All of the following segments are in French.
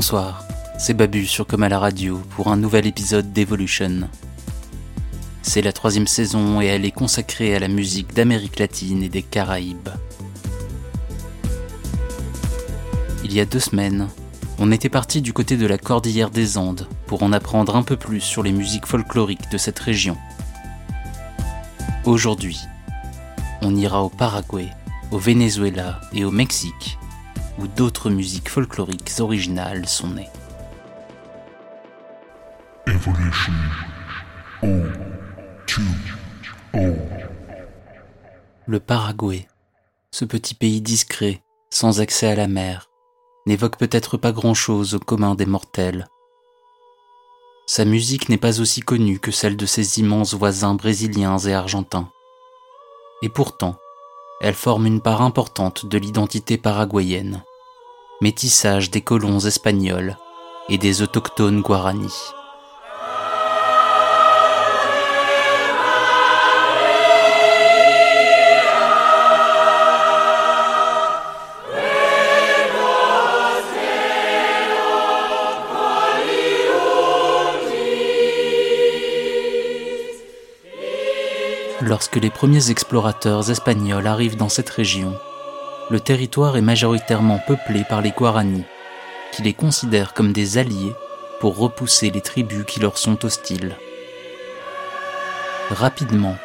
Bonsoir, c'est Babu sur Comme à la radio pour un nouvel épisode d'Evolution. C'est la troisième saison et elle est consacrée à la musique d'Amérique latine et des Caraïbes. Il y a deux semaines, on était parti du côté de la cordillère des Andes pour en apprendre un peu plus sur les musiques folkloriques de cette région. Aujourd'hui, on ira au Paraguay, au Venezuela et au Mexique, où d'autres musiques folkloriques originales sont nées. Evolution. O. 2. O. Le Paraguay, ce petit pays discret, sans accès à la mer, n'évoque peut-être pas grand-chose au commun des mortels. Sa musique n'est pas aussi connue que celle de ses immenses voisins brésiliens et argentins. Et pourtant, elle forme une part importante de l'identité paraguayenne, métissage des colons espagnols et des autochtones guaranis. Lorsque les premiers explorateurs espagnols arrivent dans cette région, le territoire est majoritairement peuplé par les Guaranis, qui les considèrent comme des alliés pour repousser les tribus qui leur sont hostiles. Rapidement,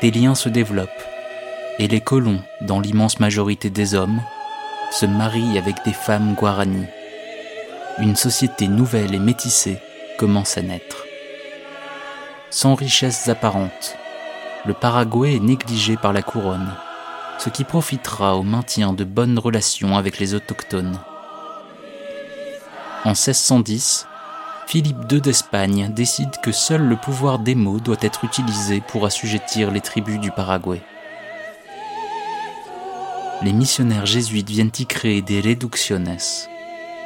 des liens se développent, et les colons, dans l'immense majorité des hommes, se marient avec des femmes Guaranis. Une société nouvelle et métissée commence à naître. Sans richesses apparentes, le Paraguay est négligé par la couronne, ce qui profitera au maintien de bonnes relations avec les autochtones. En 1610, Philippe II d'Espagne décide que seul le pouvoir des mots doit être utilisé pour assujettir les tribus du Paraguay. Les missionnaires jésuites viennent y créer des reducciones,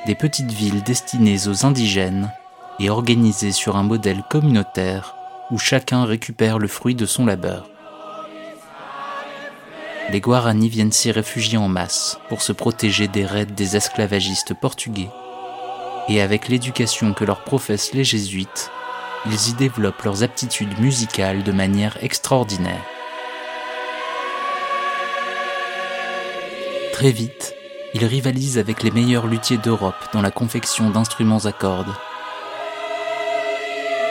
des petites villes destinées aux indigènes et organisées sur un modèle communautaire où chacun récupère le fruit de son labeur. Les Guaranis viennent s'y réfugier en masse pour se protéger des raids des esclavagistes portugais. Et avec l'éducation que leur professent les jésuites, ils y développent leurs aptitudes musicales de manière extraordinaire. Très vite, ils rivalisent avec les meilleurs luthiers d'Europe dans la confection d'instruments à cordes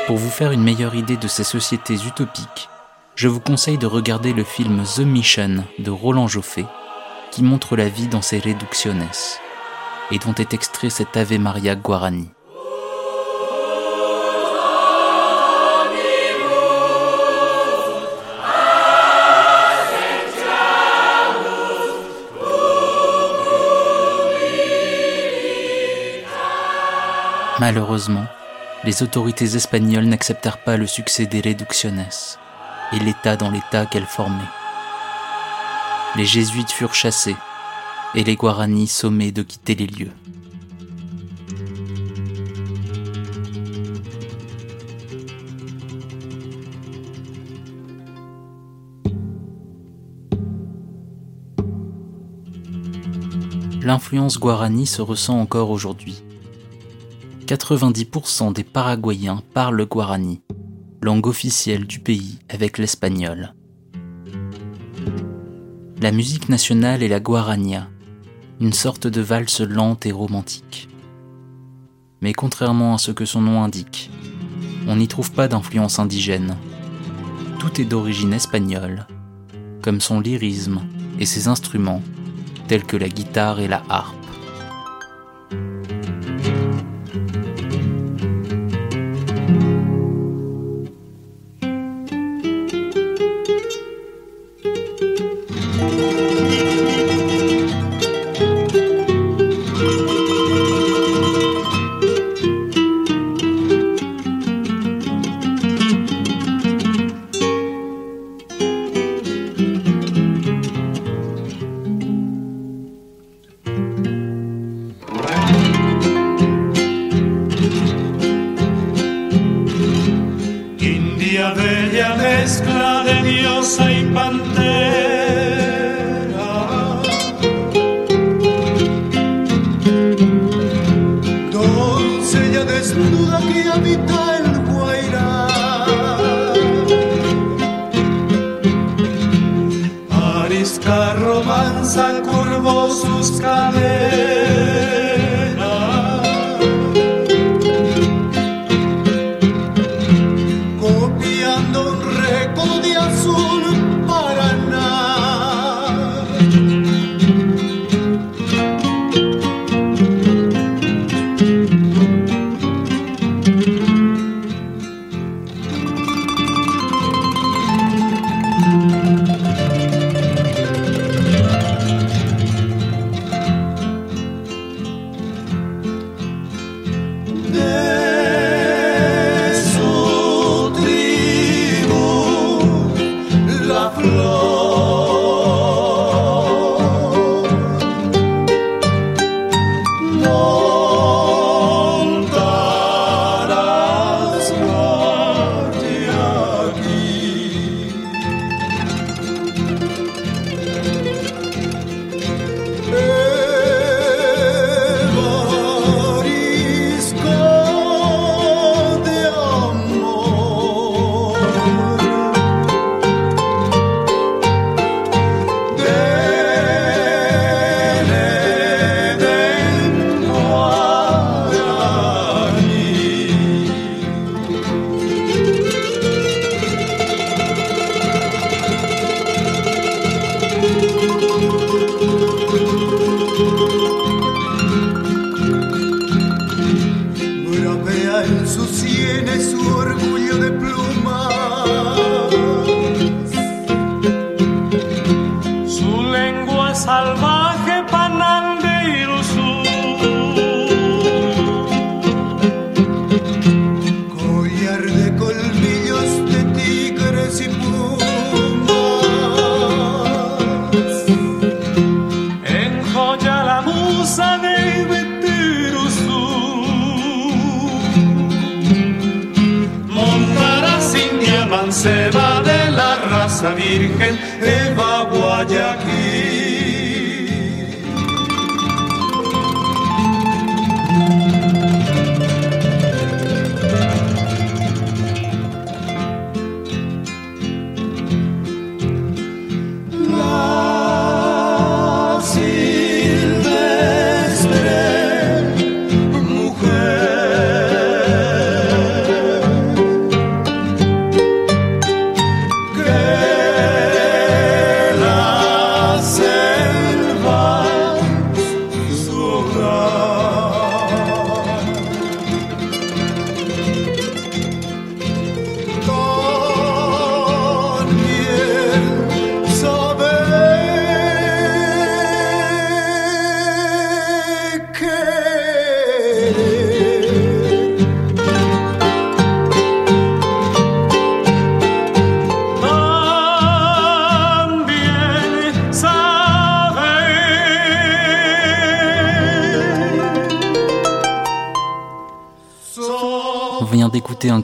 pour vous faire une meilleure idée de ces sociétés utopiques, je vous conseille de regarder le film The Mission de Roland Joffé, qui montre la vie dans ses reducciones, et dont est extrait cet Ave Maria Guarani. Malheureusement, les autorités espagnoles n'acceptèrent pas le succès des réductionnes et l'État dans l'État qu'elles formaient. Les jésuites furent chassés et les Guaranis sommés de quitter les lieux. L'influence guarani se ressent encore aujourd'hui. 90% des Paraguayens parlent le guarani, langue officielle du pays avec l'espagnol. La musique nationale est la guarania, une sorte de valse lente et romantique. Mais contrairement à ce que son nom indique, on n'y trouve pas d'influence indigène. Tout est d'origine espagnole, comme son lyrisme et ses instruments, tels que la guitare et la harpe.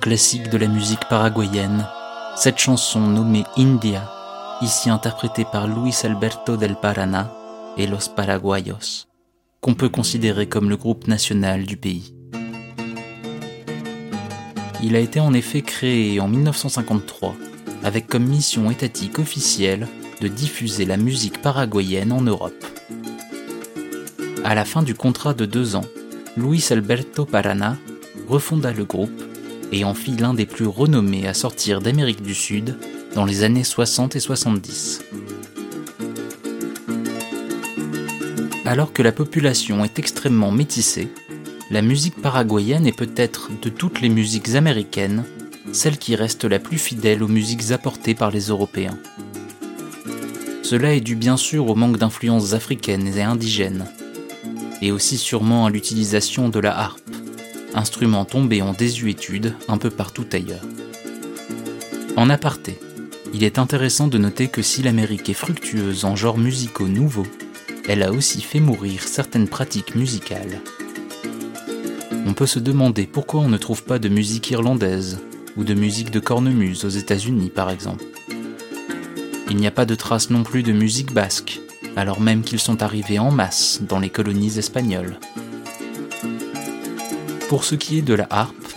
Classique de la musique paraguayenne, cette chanson nommée India, ici interprétée par Luis Alberto del Paraná et Los Paraguayos, qu'on peut considérer comme le groupe national du pays. Il a été en effet créé en 1953 avec comme mission étatique officielle de diffuser la musique paraguayenne en Europe. À la fin du contrat de deux ans, Luis Alberto Paraná refonda le groupe et en fit l'un des plus renommés à sortir d'Amérique du Sud dans les années 60 et 70. Alors que la population est extrêmement métissée, la musique paraguayenne est peut-être de toutes les musiques américaines celle qui reste la plus fidèle aux musiques apportées par les Européens. Cela est dû bien sûr au manque d'influences africaines et indigènes, et aussi sûrement à l'utilisation de la harpe, instrument tombé en désuétude un peu partout ailleurs. En aparté, il est intéressant de noter que si l'Amérique est fructueuse en genres musicaux nouveaux, elle a aussi fait mourir certaines pratiques musicales. On peut se demander pourquoi on ne trouve pas de musique irlandaise ou de musique de cornemuse aux États-Unis par exemple. Il n'y a pas de traces non plus de musique basque, alors même qu'ils sont arrivés en masse dans les colonies espagnoles. Pour ce qui est de la harpe,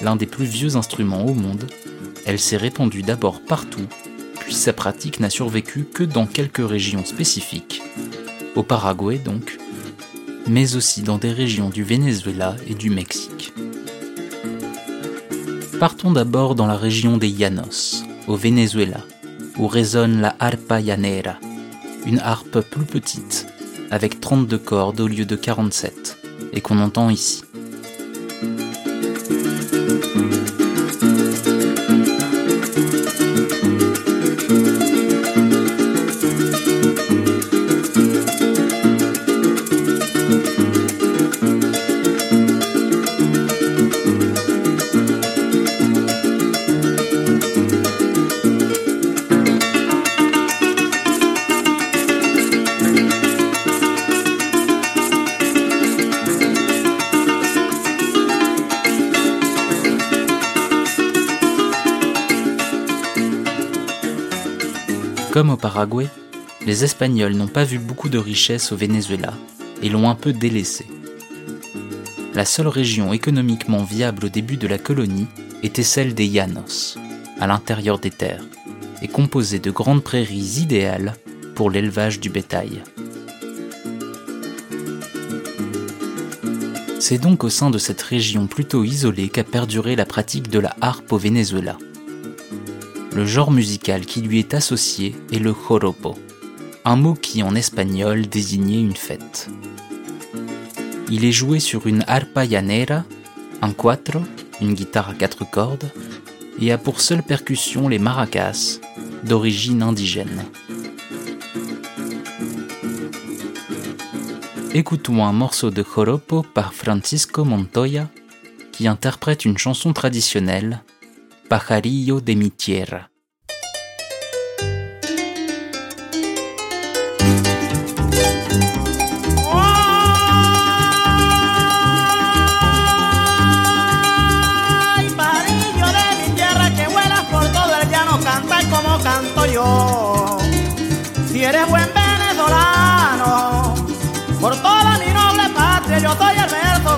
l'un des plus vieux instruments au monde, elle s'est répandue d'abord partout, puis sa pratique n'a survécu que dans quelques régions spécifiques, au Paraguay donc, mais aussi dans des régions du Venezuela et du Mexique. Partons d'abord dans la région des Llanos, au Venezuela, où résonne la harpa llanera, une harpe plus petite, avec 32 cordes au lieu de 47, et qu'on entend ici. Paraguay, les Espagnols n'ont pas vu beaucoup de richesses au Venezuela et l'ont un peu délaissé. La seule région économiquement viable au début de la colonie était celle des Llanos, à l'intérieur des terres, et composée de grandes prairies idéales pour l'élevage du bétail. C'est donc au sein de cette région plutôt isolée qu'a perduré la pratique de la harpe au Venezuela. Le genre musical qui lui est associé est le joropo, un mot qui en espagnol désignait une fête. Il est joué sur une arpa llanera, un cuatro, une guitare à quatre cordes, et a pour seule percussion les maracas, d'origine indigène. Écoutons un morceau de joropo par Francisco Montoya, qui interprète une chanson traditionnelle pajarillo de mi tierra. ¡Ay, pajarillo de mi tierra que vuelas por todo el llano, canta como canto yo! Si eres buen venezolano, por toda mi noble patria, yo soy el verso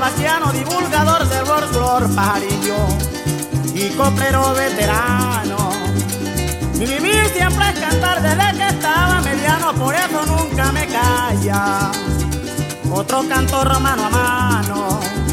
divulgador del folclor, pajarillo y coplero veterano. Mi vivir siempre es cantar desde que estaba mediano, por eso nunca me calla. Otro canto romano a mano.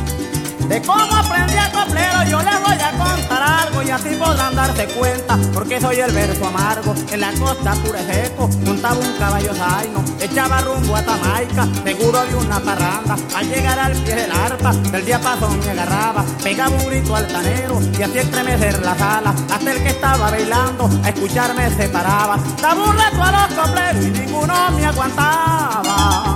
De cómo aprendí a coplero, yo les voy a contar algo y así podrán darse cuenta, porque soy el verso amargo. En la costa pura seco, montaba un caballo zaino, echaba rumbo a Tamaica, seguro de una parranda. Al llegar al pie del arpa, del diapasón me agarraba, pegaba un grito altanero y hacía estremecer la sala. Hasta el que estaba bailando, a escucharme se paraba. Daba un reto a los copleros y ninguno me aguantaba.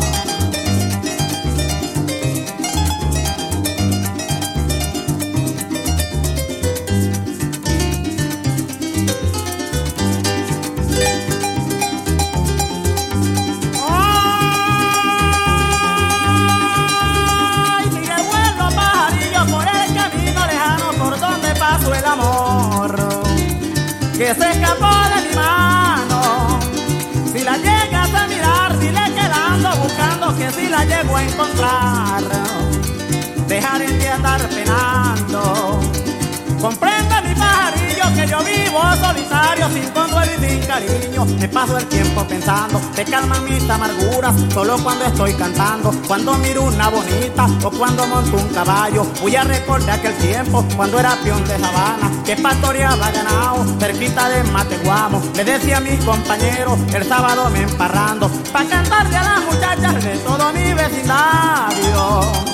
Sin consuelo y sin cariño. Me paso el tiempo pensando, te calman mis amarguras, solo cuando estoy cantando, cuando miro una bonita o cuando monto un caballo. Voy a recordar aquel tiempo cuando era peón de sabana, que pastoreaba ganado, cerquita de Mateguamo. Le decía a mis compañeros, el sábado me emparrando, pa' cantarle a las muchachas de todo mi vecindario.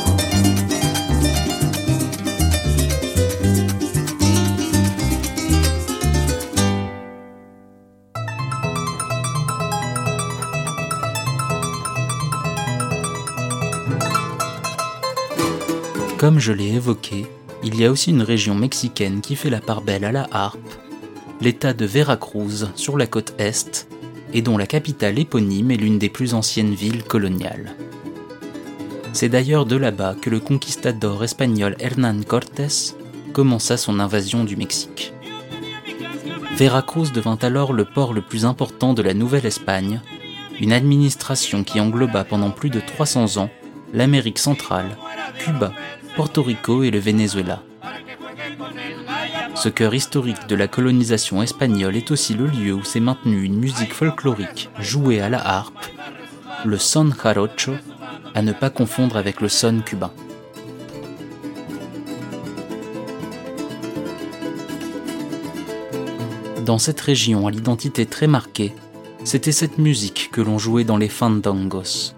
Comme je l'ai évoqué, il y a aussi une région mexicaine qui fait la part belle à la harpe, l'État de Veracruz sur la côte est, et dont la capitale éponyme est l'une des plus anciennes villes coloniales. C'est d'ailleurs de là-bas que le conquistador espagnol Hernán Cortés commença son invasion du Mexique. Veracruz devint alors le port le plus important de la Nouvelle-Espagne, une administration qui engloba pendant plus de 300 ans l'Amérique centrale, Cuba, Porto Rico et le Venezuela. Ce cœur historique de la colonisation espagnole est aussi le lieu où s'est maintenue une musique folklorique jouée à la harpe, le son jarocho, à ne pas confondre avec le son cubain. Dans cette région à l'identité très marquée, c'était cette musique que l'on jouait dans les fandangos,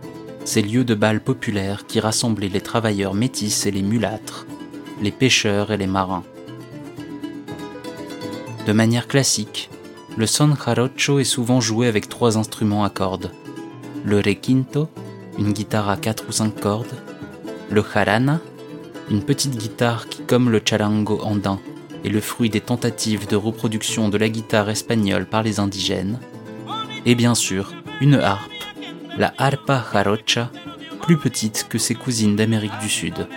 ces lieux de bal populaires qui rassemblaient les travailleurs métis et les mulâtres, les pêcheurs et les marins. De manière classique, le son jarocho est souvent joué avec trois instruments à cordes. Le requinto, une guitare à quatre ou cinq cordes, le jarana, une petite guitare qui, comme le charango andin, est le fruit des tentatives de reproduction de la guitare espagnole par les indigènes, et bien sûr une harpe, la harpa jarocha, plus petite que ses cousines d'Amérique du Sud.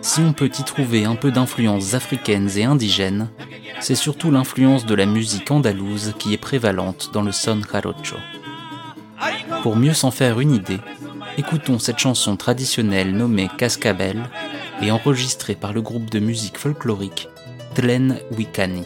Si on peut y trouver un peu d'influences africaines et indigènes, c'est surtout l'influence de la musique andalouse qui est prévalente dans le son jarocho. Pour mieux s'en faire une idée, écoutons cette chanson traditionnelle nommée Cascabel et enregistrée par le groupe de musique folklorique Tlen Wikani.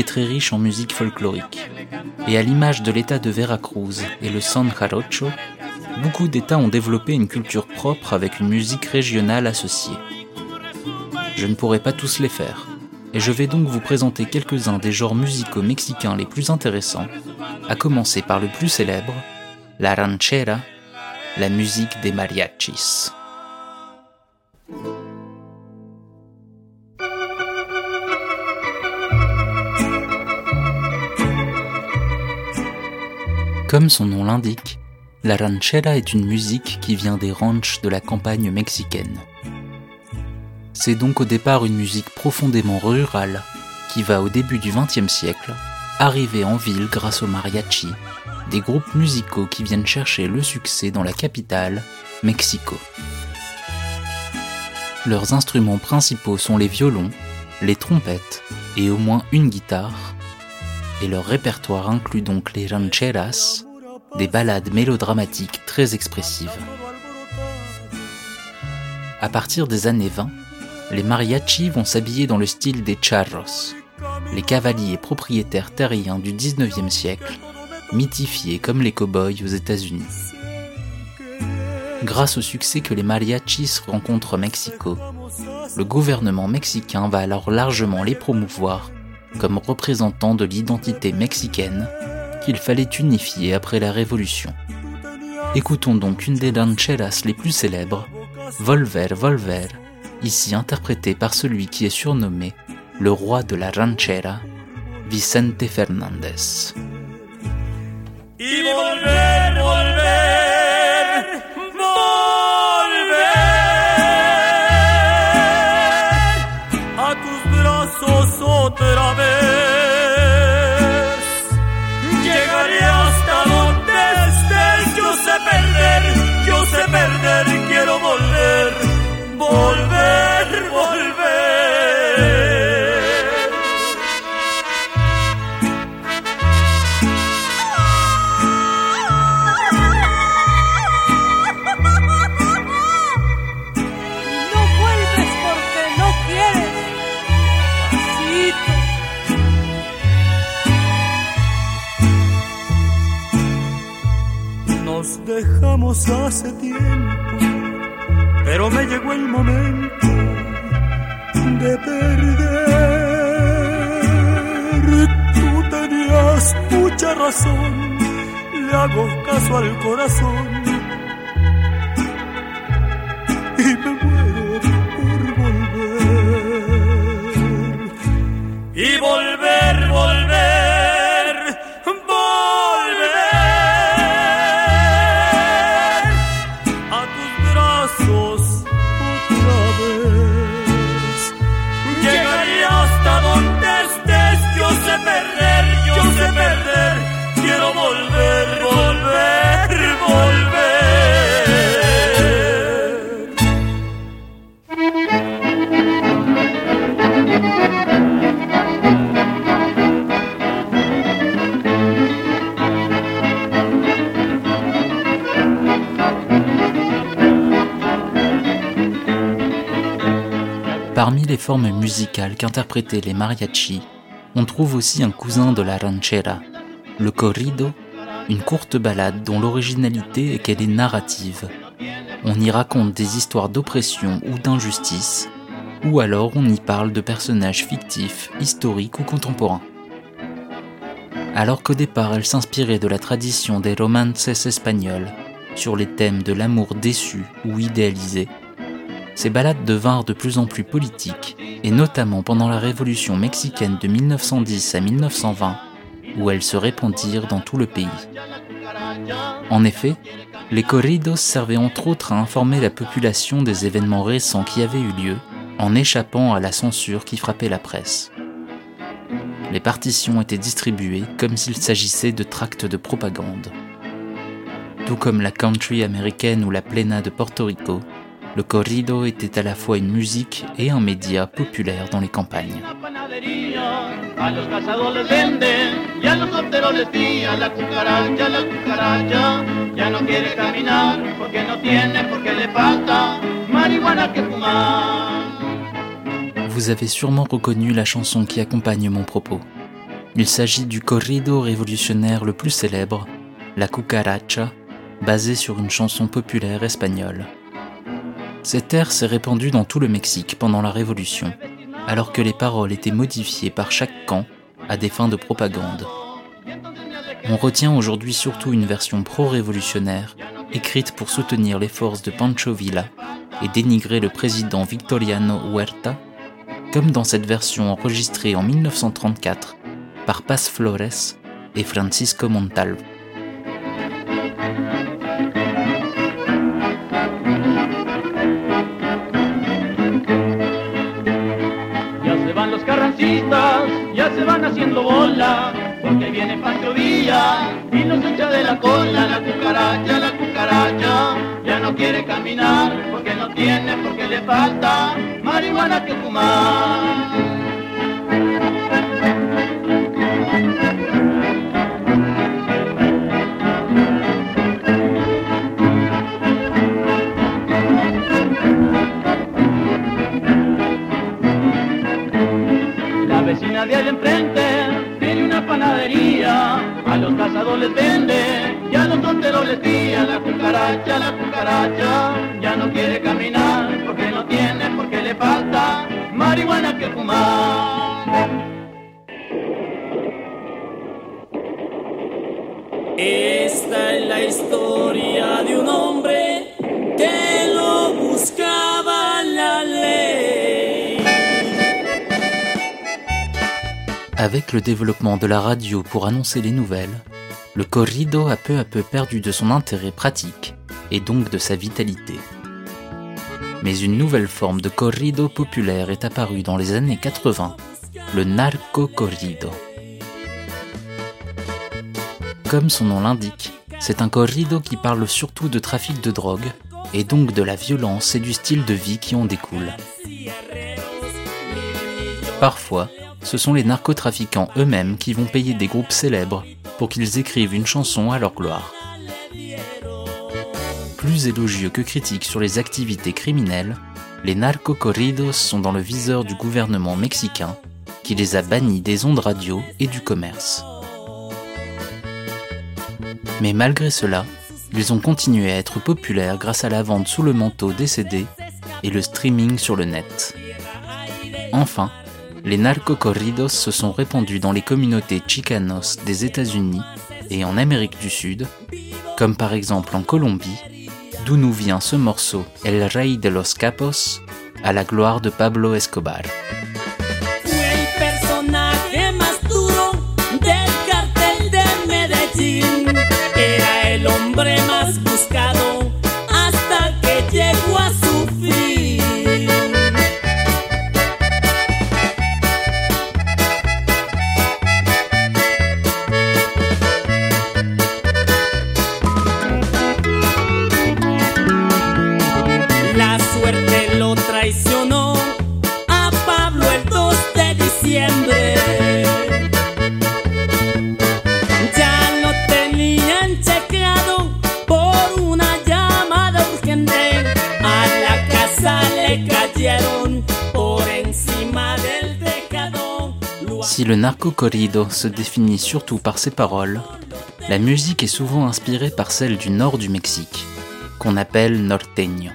Est très riche en musique folklorique. Et à l'image de l'État de Veracruz et le San Jarocho, beaucoup d'États ont développé une culture propre avec une musique régionale associée. Je ne pourrai pas tous les faire, et je vais donc vous présenter quelques-uns des genres musicaux mexicains les plus intéressants, à commencer par le plus célèbre, la ranchera, la musique des mariachis. Comme son nom l'indique, la ranchera est une musique qui vient des ranchs de la campagne mexicaine. C'est donc au départ une musique profondément rurale qui va au début du XXe siècle arriver en ville grâce au mariachi, des groupes musicaux qui viennent chercher le succès dans la capitale, Mexico. Leurs instruments principaux sont les violons, les trompettes et au moins une guitare, et leur répertoire inclut donc les rancheras, des ballades mélodramatiques très expressives. À partir des années 20, les mariachis vont s'habiller dans le style des charros, les cavaliers propriétaires terriens du 19e siècle, mythifiés comme les cow-boys aux États-Unis. Grâce au succès que les mariachis rencontrent au Mexico, le gouvernement mexicain va alors largement les promouvoir comme représentants de l'identité mexicaine qu'il fallait unifier après la Révolution. Écoutons donc une des rancheras les plus célèbres, Volver Volver, ici interprétée par celui qui est surnommé le roi de la ranchera, Vicente volver. Corazón Formes musicales qu'interprétaient les mariachis, on trouve aussi un cousin de la ranchera, le corrido, une courte ballade dont l'originalité est qu'elle est narrative. On y raconte des histoires d'oppression ou d'injustice, ou alors on y parle de personnages fictifs, historiques ou contemporains. Alors qu'au départ elle s'inspirait de la tradition des romances espagnols sur les thèmes de l'amour déçu ou idéalisé, ces ballades devinrent de plus en plus politiques, et notamment pendant la révolution mexicaine de 1910 à 1920, où elles se répandirent dans tout le pays. En effet, les corridos servaient entre autres à informer la population des événements récents qui avaient eu lieu, en échappant à la censure qui frappait la presse. Les partitions étaient distribuées comme s'il s'agissait de tracts de propagande. Tout comme la country américaine ou la plena de Porto Rico, le corrido était à la fois une musique et un média populaire dans les campagnes. Vous avez sûrement reconnu la chanson qui accompagne mon propos. Il s'agit du corrido révolutionnaire le plus célèbre, La Cucaracha, basé sur une chanson populaire espagnole. Cet air s'est répandu dans tout le Mexique pendant la Révolution, alors que les paroles étaient modifiées par chaque camp à des fins de propagande. On retient aujourd'hui surtout une version pro-révolutionnaire, écrite pour soutenir les forces de Pancho Villa et dénigrer le président Victoriano Huerta, comme dans cette version enregistrée en 1934 par Paz Flores et Francisco Montalvo. Ya se van haciendo bola, porque viene Pancho Villa y nos echa de la cola la cucaracha, la cucaracha. Ya no quiere caminar porque no tiene, porque le falta marihuana que fumar. Cucaracha, la cucaracha, ya no quiere caminar porque no tiene, porque le falta marihuana que fumar. Esta es la historia de un hombre que lo buscaba la ley. Avec le développement de la radio pour annoncer les nouvelles, le corrido a peu à peu perdu de son intérêt pratique et donc de sa vitalité. Mais une nouvelle forme de corrido populaire est apparue dans les années 80 le narco corrido. Comme son nom l'indique, c'est un corrido qui parle surtout de trafic de drogue, et donc de la violence et du style de vie qui en découle. Parfois, ce sont les narcotrafiquants eux-mêmes qui vont payer des groupes célèbres pour qu'ils écrivent une chanson à leur gloire. Plus élogieux que critiques sur les activités criminelles, les narcocorridos sont dans le viseur du gouvernement mexicain qui les a bannis des ondes radio et du commerce. Mais malgré cela, ils ont continué à être populaires grâce à la vente sous le manteau des CD et le streaming sur le net. Enfin, les narcocorridos se sont répandus dans les communautés chicanos des États-Unis et en Amérique du Sud, comme par exemple en Colombie, d'où nous vient ce morceau El Rey de los Capos, à la gloire de Pablo Escobar. Si le narco corrido se définit surtout par ses paroles, la musique est souvent inspirée par celle du nord du Mexique, qu'on appelle norteño.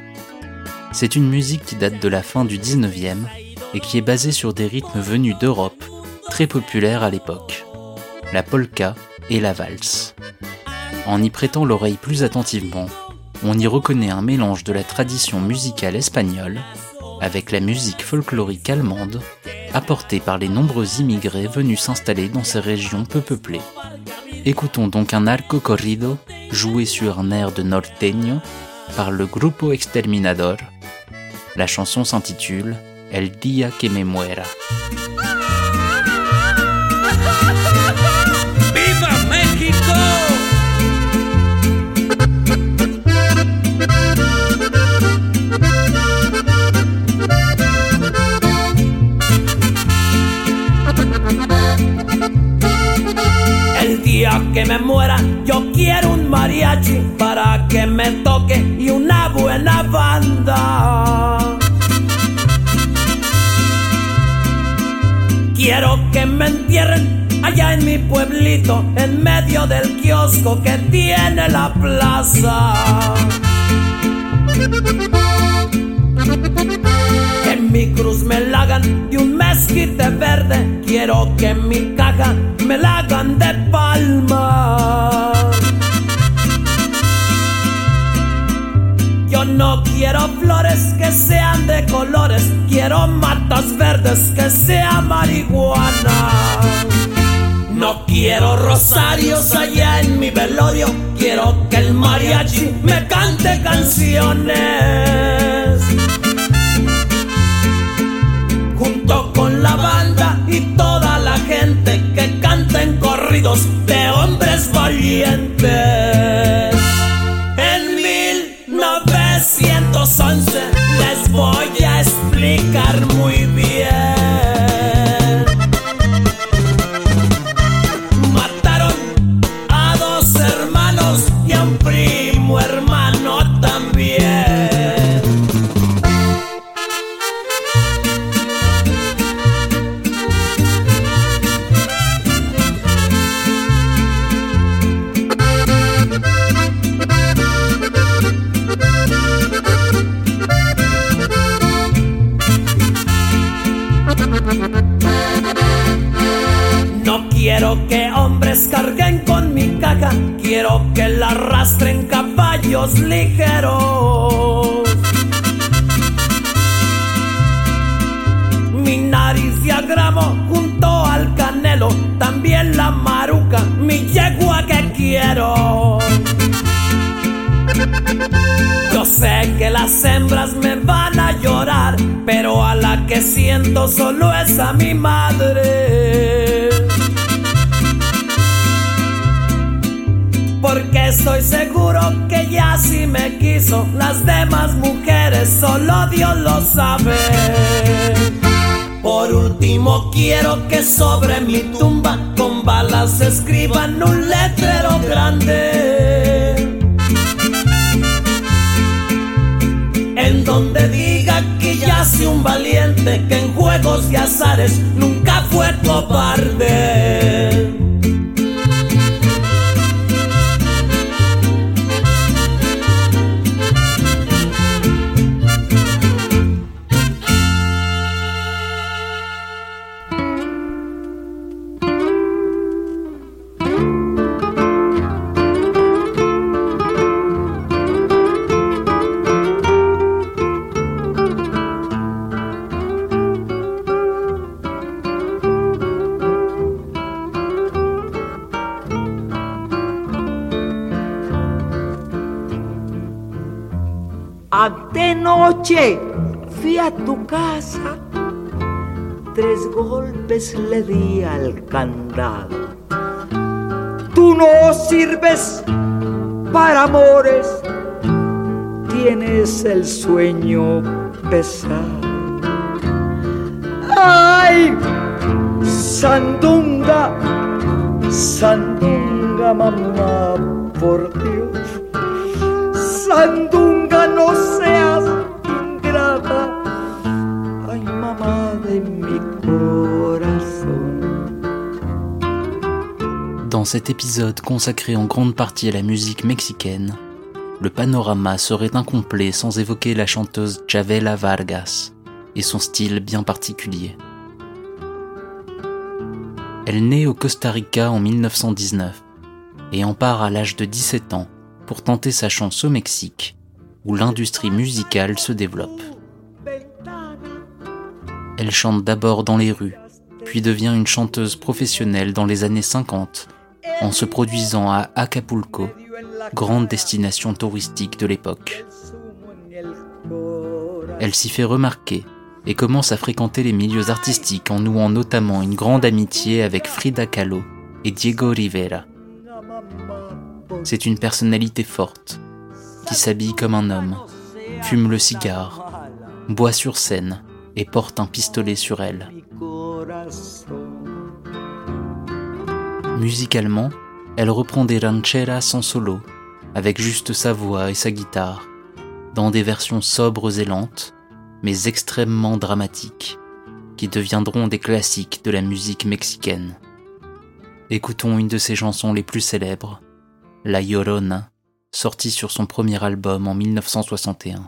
C'est une musique qui date de la fin du 19e et qui est basée sur des rythmes venus d'Europe, très populaires à l'époque, la polka et la valse. En y prêtant l'oreille plus attentivement, on y reconnaît un mélange de la tradition musicale espagnole avec la musique folklorique allemande apportée par les nombreux immigrés venus s'installer dans ces régions peu peuplées. Écoutons donc un narco corrido joué sur un air de norteño par le Grupo Exterminador. La chanson s'intitule El día que me muera. Día que me muera, yo quiero un mariachi para que me toque y una buena banda. Quiero que me entierren allá en mi pueblito, en medio del kiosco que tiene la plaza. Que mi cruz me la hagan de un mezquite verde. Quiero que mi me la hagan de palma. Yo no quiero flores que sean de colores. Quiero matas verdes que sea marihuana. No quiero rosarios allá en mi velorio. Quiero que el mariachi me cante canciones. Junto con la banda y toda And. Quiero que hombres carguen con mi caja, quiero que la arrastren caballos ligeros. Mi nariz diagramo junto al canelo, también la maruca, mi yegua que quiero. Yo sé que las hembras me van a llorar, pero a la que siento solo es a mi madre. Porque estoy seguro que ya si me quiso, las demás mujeres solo Dios lo sabe. Por último quiero que sobre mi tumba con balas escriban un letrero grande. En donde diga que yace un valiente que en juegos y azares nunca fue cobarde. Anoche fui a tu casa, tres golpes le di al candado. Tú no sirves para amores, tienes el sueño pesado. ¡Ay! Sandunga, Sandunga, mamá, por Dios. Sandunga, cet épisode consacré en grande partie à la musique mexicaine, le panorama serait incomplet sans évoquer la chanteuse Chavela Vargas et son style bien particulier. Elle naît au Costa Rica en 1919 et en part à l'âge de 17 ans pour tenter sa chance au Mexique, où l'industrie musicale se développe. Elle chante d'abord dans les rues, puis devient une chanteuse professionnelle dans les années 50, en se produisant à Acapulco, grande destination touristique de l'époque. Elle s'y fait remarquer et commence à fréquenter les milieux artistiques en nouant notamment une grande amitié avec Frida Kahlo et Diego Rivera. C'est une personnalité forte, qui s'habille comme un homme, fume le cigare, boit sur scène et porte un pistolet sur elle. Musicalement, elle reprend des rancheras en solo, avec juste sa voix et sa guitare, dans des versions sobres et lentes, mais extrêmement dramatiques, qui deviendront des classiques de la musique mexicaine. Écoutons une de ses chansons les plus célèbres, La Llorona, sortie sur son premier album en 1961.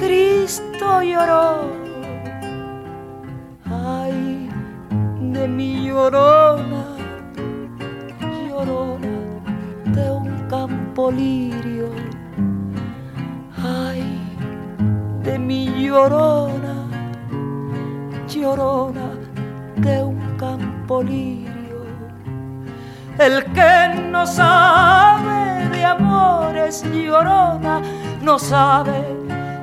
Cristo lloró. Ay, de mi llorona, llorona de un campo lirio. Ay, de mi llorona, llorona de un campo lirio. El que no sabe de amores llorona, no sabe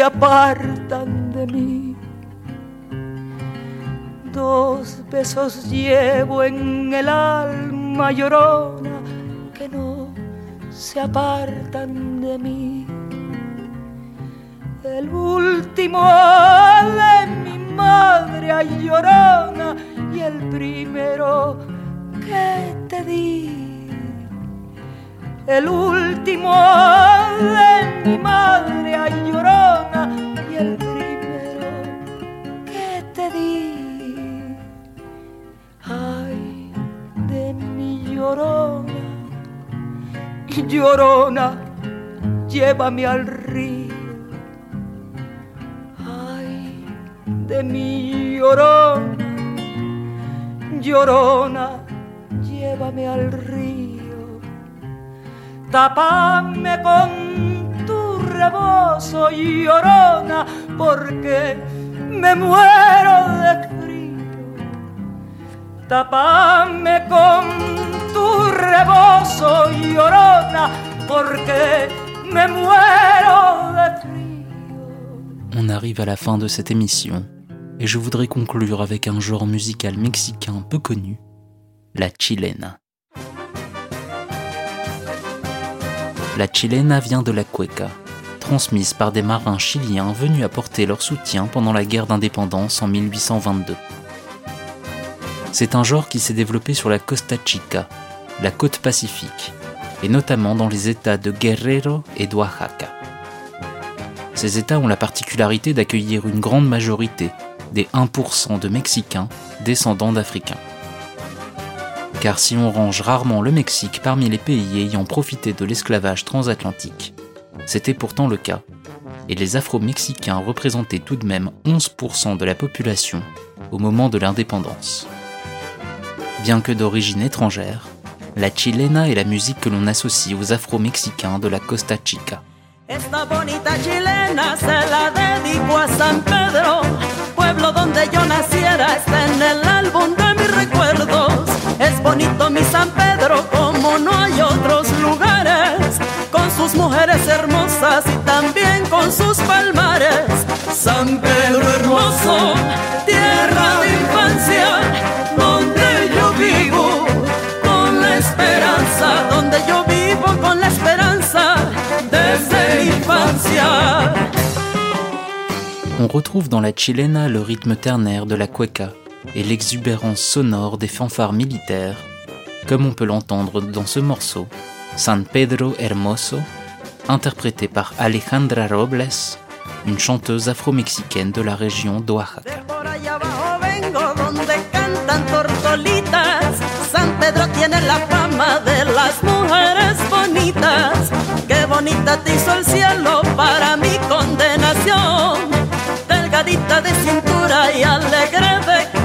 Se apartan de mí. Dos besos llevo en el alma llorona que no se apartan de mí. El último de mi madre a llorona y el primero que te di el último de mi madre ay llorona y el primero que te di. Ay de mi llorona llorona llévame al río. Ay de mi llorona llorona llévame al río. Tapame con tu rebozo llorona, porque me muero de frío. Tapame con tu rebozo llorona, porque me muero de frío. On arrive à la fin de cette émission et je voudrais conclure avec un genre musical mexicain peu connu, la chilena. La chilena vient de la cueca, transmise par des marins chiliens venus apporter leur soutien pendant la guerre d'indépendance en 1822. C'est un genre qui s'est développé sur la Costa Chica, la côte pacifique, et notamment dans les États de Guerrero et d'Oaxaca. Ces États ont la particularité d'accueillir une grande majorité des 1% de Mexicains descendants d'Africains car si on range rarement le Mexique parmi les pays ayant profité de l'esclavage transatlantique, c'était pourtant le cas, et les Afro-Mexicains représentaient tout de même 11% de la population au moment de l'indépendance. Bien que d'origine étrangère, la chilena est la musique que l'on associe aux Afro-Mexicains de la Costa Chica. Sus palmares. San Pedro hermoso, tierra de infancia, donde yo vivo con la esperanza, donde yo vivo con la esperanza desde infancia. on retrouve dans la chilena le rythme ternaire de la cueca et l'exubérance sonore des fanfares militaires, comme on peut l'entendre dans ce morceau, San Pedro Hermoso, interprétée par Alejandra Robles, une chanteuse afro-mexicaine de la région d'Oaxaca. San Pedro tiene la fama de las mujeres bonitas. Qué bonita te hizo el cielo para mi condenación. Delgadita de cintura y alegre de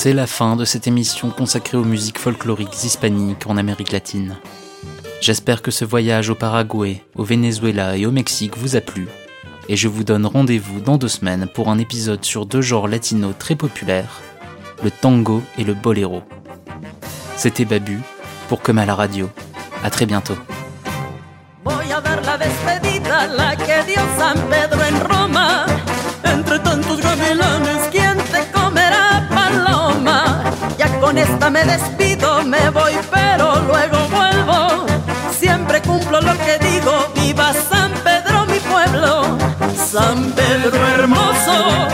C'est la fin de cette émission consacrée aux musiques folkloriques hispaniques en Amérique latine. J'espère que ce voyage au Paraguay, au Venezuela et au Mexique vous a plu, et je vous donne rendez-vous dans deux semaines pour un épisode sur deux genres latinos très populaires, le tango et le boléro. C'était Babu, pour Comme à la radio. À très bientôt. Me despido, me voy, pero luego vuelvo. Siempre cumplo lo que digo, viva San Pedro, mi pueblo. San Pedro hermoso,